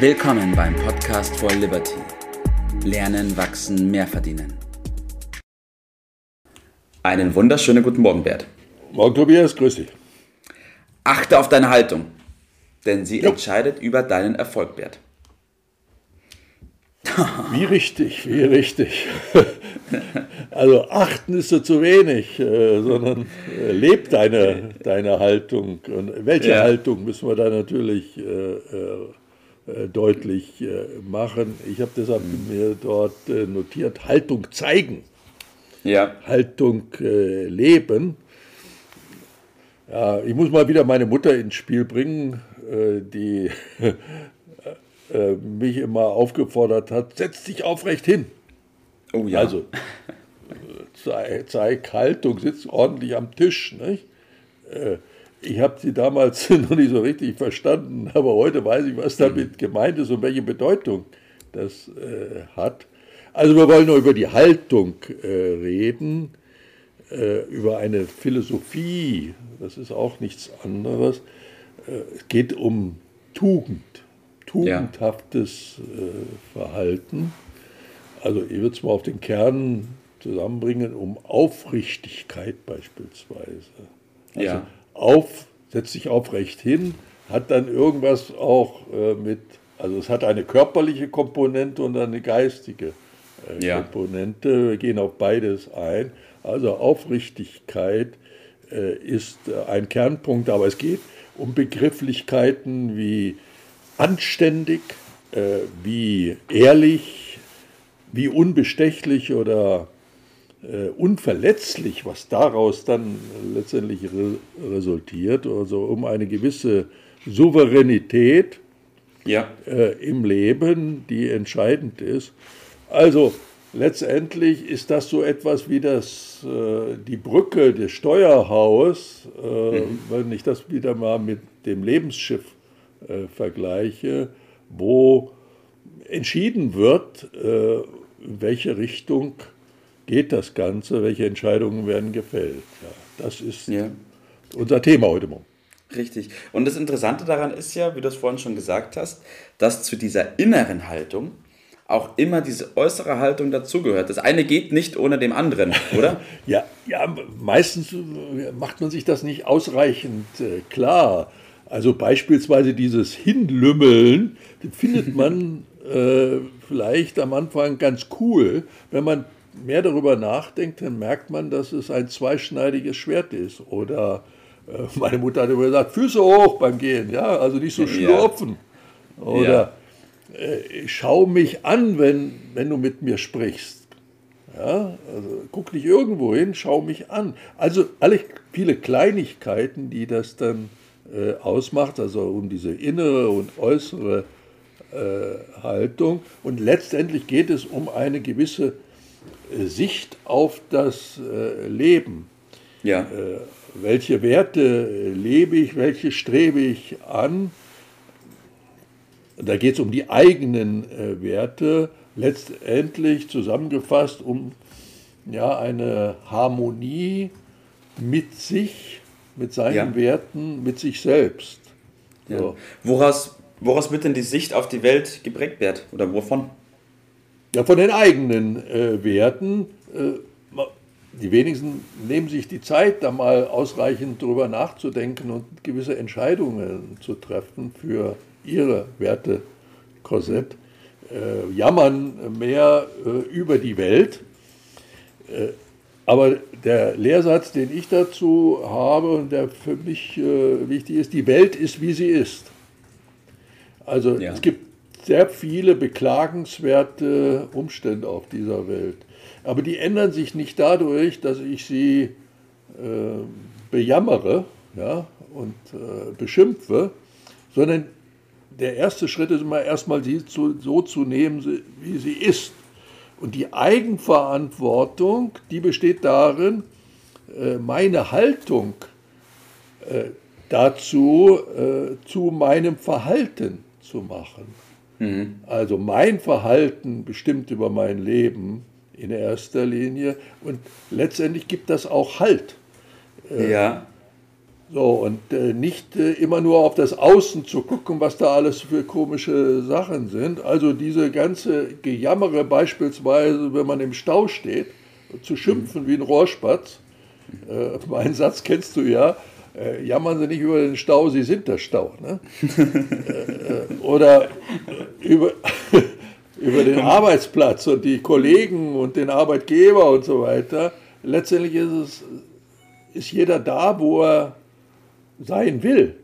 Willkommen beim Podcast for Liberty. Lernen, wachsen, mehr verdienen. Einen wunderschönen guten Morgen, Bert. Morgen, Tobias, grüß dich. Achte auf deine Haltung, denn sie jo. entscheidet über deinen Erfolg, Bert. Wie richtig, wie richtig. Also achten ist so zu wenig, äh, sondern äh, lebt deine, deine Haltung. Und welche ja. Haltung müssen wir da natürlich äh, deutlich machen. Ich habe deshalb mir dort notiert, Haltung zeigen. Ja. Haltung leben. Ja, ich muss mal wieder meine Mutter ins Spiel bringen, die äh, mich immer aufgefordert hat, setz dich aufrecht hin. Oh ja. Also zeig Haltung, sitz ordentlich am Tisch. Nicht? Ich habe sie damals noch nicht so richtig verstanden, aber heute weiß ich, was damit mhm. gemeint ist und welche Bedeutung das äh, hat. Also wir wollen nur über die Haltung äh, reden, äh, über eine Philosophie, das ist auch nichts anderes. Äh, es geht um Tugend tugendhaftes äh, Verhalten. Also ich würde es mal auf den Kern zusammenbringen, um Aufrichtigkeit beispielsweise. Also ja. Auf, setzt sich aufrecht hin, hat dann irgendwas auch äh, mit, also es hat eine körperliche Komponente und eine geistige äh, ja. Komponente. Wir gehen auf beides ein. Also Aufrichtigkeit äh, ist äh, ein Kernpunkt, aber es geht um Begrifflichkeiten wie anständig, äh, wie ehrlich, wie unbestechlich oder äh, unverletzlich, was daraus dann letztendlich re resultiert, also um eine gewisse Souveränität ja. äh, im Leben, die entscheidend ist. Also letztendlich ist das so etwas wie das, äh, die Brücke des Steuerhaus, äh, mhm. wenn ich das wieder mal mit dem Lebensschiff äh, vergleiche, wo entschieden wird, äh, welche Richtung geht das Ganze, welche Entscheidungen werden gefällt. Ja, das ist ja. unser Thema heute Morgen. Richtig. Und das Interessante daran ist ja, wie du es vorhin schon gesagt hast, dass zu dieser inneren Haltung auch immer diese äußere Haltung dazugehört. Das eine geht nicht ohne dem anderen, oder? ja, ja, meistens macht man sich das nicht ausreichend äh, klar. Also beispielsweise dieses Hinlümmeln, findet man äh, vielleicht am Anfang ganz cool. Wenn man mehr darüber nachdenkt, dann merkt man, dass es ein zweischneidiges Schwert ist. Oder äh, meine Mutter hat immer gesagt, Füße hoch beim Gehen, ja, also nicht so schlurfen. Ja. Oder äh, schau mich an, wenn, wenn du mit mir sprichst. Ja, also guck nicht irgendwo hin, schau mich an. Also alle viele Kleinigkeiten, die das dann äh, ausmacht, also um diese innere und äußere äh, Haltung. Und letztendlich geht es um eine gewisse Sicht auf das äh, Leben. Ja. Äh, welche Werte lebe ich, welche strebe ich an? Da geht es um die eigenen Werte, letztendlich zusammengefasst um ja, eine Harmonie mit sich mit seinen ja. Werten, mit sich selbst. Ja. So. Woraus, woraus wird denn die Sicht auf die Welt geprägt, Bert? Oder wovon? Ja, von den eigenen äh, Werten. Äh, die wenigsten nehmen sich die Zeit, da mal ausreichend drüber nachzudenken und gewisse Entscheidungen zu treffen für ihre Wertekorsett. Äh, jammern mehr äh, über die Welt. Äh, aber der Lehrsatz, den ich dazu habe und der für mich äh, wichtig ist, die Welt ist, wie sie ist. Also ja. es gibt sehr viele beklagenswerte Umstände auf dieser Welt. Aber die ändern sich nicht dadurch, dass ich sie äh, bejammere ja, und äh, beschimpfe, sondern der erste Schritt ist immer erstmal sie zu, so zu nehmen, wie sie ist. Und die Eigenverantwortung, die besteht darin, äh, meine Haltung äh, dazu äh, zu meinem Verhalten zu machen. Mhm. Also mein Verhalten bestimmt über mein Leben in erster Linie und letztendlich gibt das auch Halt. Ja. So, und äh, nicht äh, immer nur auf das Außen zu gucken, was da alles für komische Sachen sind. Also diese ganze Gejammere beispielsweise, wenn man im Stau steht, zu schimpfen wie ein Rohrspatz. Äh, meinen Satz kennst du ja. Äh, jammern Sie nicht über den Stau, Sie sind der Stau. Ne? Äh, oder über, über den Arbeitsplatz und die Kollegen und den Arbeitgeber und so weiter. Letztendlich ist es ist jeder da, wo er sein will.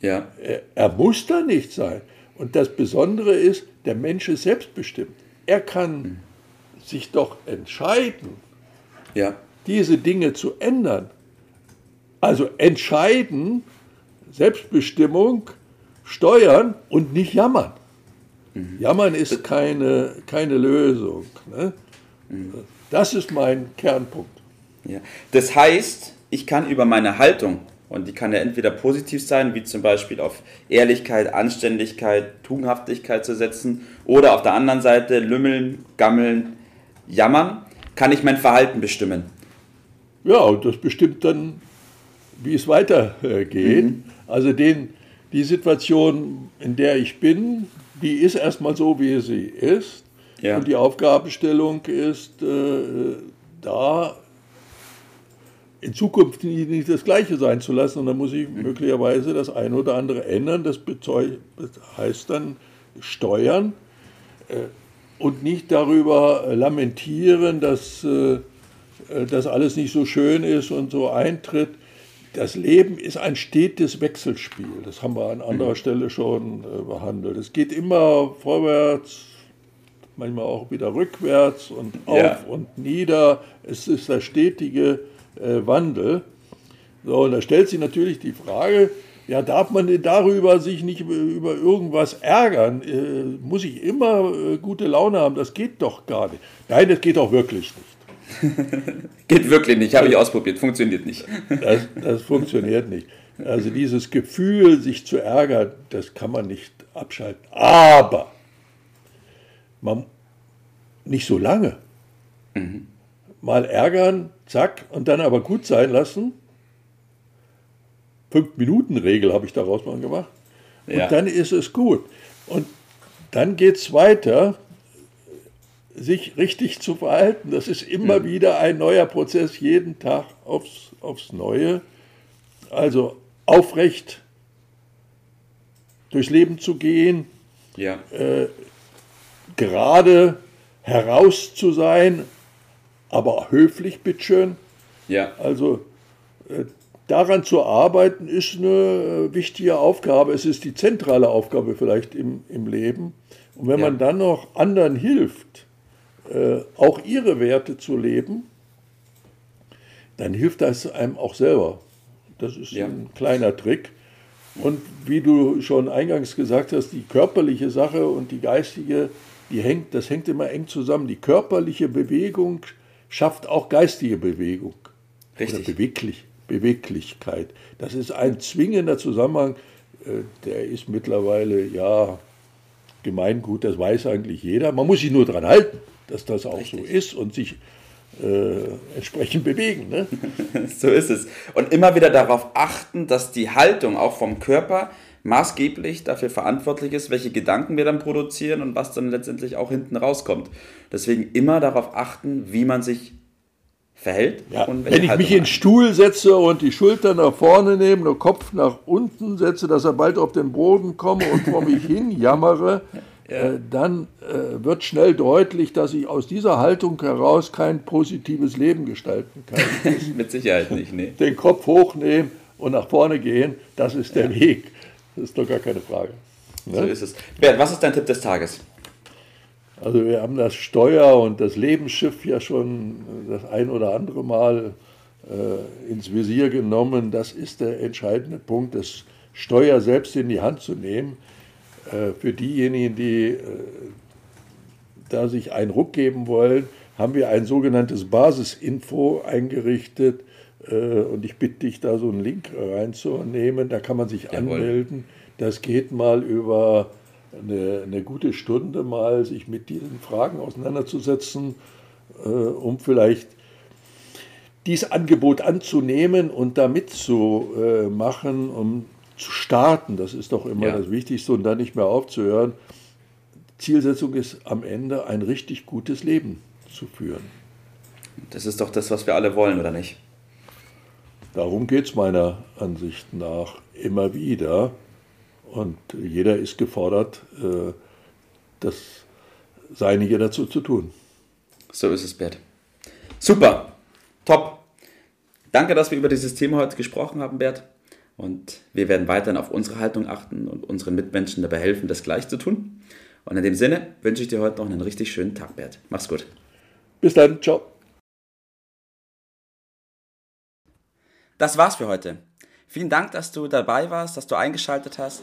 Ja. Er, er muss da nicht sein. Und das Besondere ist, der Mensch ist selbstbestimmt. Er kann mhm. sich doch entscheiden, ja. diese Dinge zu ändern. Also entscheiden, Selbstbestimmung, steuern und nicht jammern. Mhm. Jammern ist keine, keine Lösung. Ne? Mhm. Das ist mein Kernpunkt. Ja. Das heißt, ich kann über meine Haltung und die kann ja entweder positiv sein, wie zum Beispiel auf Ehrlichkeit, Anständigkeit, Tugendhaftigkeit zu setzen, oder auf der anderen Seite lümmeln, gammeln, jammern, kann ich mein Verhalten bestimmen. Ja, und das bestimmt dann, wie es weitergeht. Mhm. Also den, die Situation, in der ich bin, die ist erstmal so, wie sie ist. Ja. Und die Aufgabenstellung ist äh, da in Zukunft nicht das Gleiche sein zu lassen. Und dann muss ich möglicherweise das eine oder andere ändern. Das heißt dann steuern äh, und nicht darüber lamentieren, dass äh, das alles nicht so schön ist und so eintritt. Das Leben ist ein stetes Wechselspiel. Das haben wir an anderer mhm. Stelle schon äh, behandelt. Es geht immer vorwärts, manchmal auch wieder rückwärts und auf ja. und nieder. Es ist das stetige äh, Wandel. So, und da stellt sich natürlich die Frage, ja, darf man denn darüber sich nicht über irgendwas ärgern? Äh, muss ich immer äh, gute Laune haben? Das geht doch gar nicht. Nein, das geht auch wirklich nicht. geht wirklich nicht, habe ich ausprobiert, funktioniert nicht. das, das funktioniert nicht. Also dieses Gefühl, sich zu ärgern, das kann man nicht abschalten. Aber man nicht so lange. Mhm. Mal ärgern, zack, und dann aber gut sein lassen. Fünf-Minuten-Regel habe ich daraus mal gemacht. Und ja. dann ist es gut. Und dann geht es weiter, sich richtig zu verhalten. Das ist immer mhm. wieder ein neuer Prozess, jeden Tag aufs, aufs Neue. Also aufrecht durchs Leben zu gehen, ja. äh, gerade heraus zu sein, aber höflich, bitteschön. Ja. Also äh, daran zu arbeiten ist eine äh, wichtige Aufgabe. Es ist die zentrale Aufgabe vielleicht im, im Leben. Und wenn ja. man dann noch anderen hilft, äh, auch ihre Werte zu leben, dann hilft das einem auch selber. Das ist ja. ein kleiner Trick. Und wie du schon eingangs gesagt hast, die körperliche Sache und die geistige, die hängt, das hängt immer eng zusammen. Die körperliche Bewegung schafft auch geistige Bewegung. Richtig. Oder Beweglich, Beweglichkeit. Das ist ein zwingender Zusammenhang, äh, der ist mittlerweile ja Gemeingut, das weiß eigentlich jeder. Man muss sich nur daran halten, dass das auch Richtig. so ist und sich äh, entsprechend bewegen. Ne? so ist es. Und immer wieder darauf achten, dass die Haltung auch vom Körper maßgeblich dafür verantwortlich ist, welche Gedanken wir dann produzieren und was dann letztendlich auch hinten rauskommt. Deswegen immer darauf achten, wie man sich verhält. Ja, wenn ich mich in den Stuhl setze und die Schultern nach vorne nehme, den Kopf nach unten setze, dass er bald auf den Boden komme und vor mich hin jammere, ja. äh, dann äh, wird schnell deutlich, dass ich aus dieser Haltung heraus kein positives Leben gestalten kann. Mit Sicherheit nicht. Nee. Den Kopf hochnehmen und nach vorne gehen, das ist der ja. Weg. Das ist doch gar keine Frage. Ne? So ist es. Bert, was ist dein Tipp des Tages? Also wir haben das Steuer und das Lebensschiff ja schon das ein oder andere Mal äh, ins Visier genommen. Das ist der entscheidende Punkt, das Steuer selbst in die Hand zu nehmen. Äh, für diejenigen, die äh, da sich einen Ruck geben wollen, haben wir ein sogenanntes Basisinfo eingerichtet äh, und ich bitte dich, da so einen Link reinzunehmen. Da kann man sich Jawohl. anmelden. Das geht mal über eine, eine, gute Stunde, mal sich mit diesen Fragen auseinanderzusetzen, äh, um vielleicht dieses Angebot anzunehmen und da mitzumachen, um zu starten. Das ist doch immer ja. das Wichtigste und dann nicht mehr aufzuhören. Zielsetzung ist am Ende ein richtig gutes Leben zu führen. Das ist doch das, was wir alle wollen, oder nicht? Darum geht es meiner Ansicht nach immer wieder. Und jeder ist gefordert, äh, das Seinige dazu zu tun. So ist es, Bert. Super, top. Danke, dass wir über dieses Thema heute gesprochen haben, Bert. Und wir werden weiterhin auf unsere Haltung achten und unseren Mitmenschen dabei helfen, das gleich zu tun. Und in dem Sinne wünsche ich dir heute noch einen richtig schönen Tag, Bert. Mach's gut. Bis dann, ciao. Das war's für heute. Vielen Dank, dass du dabei warst, dass du eingeschaltet hast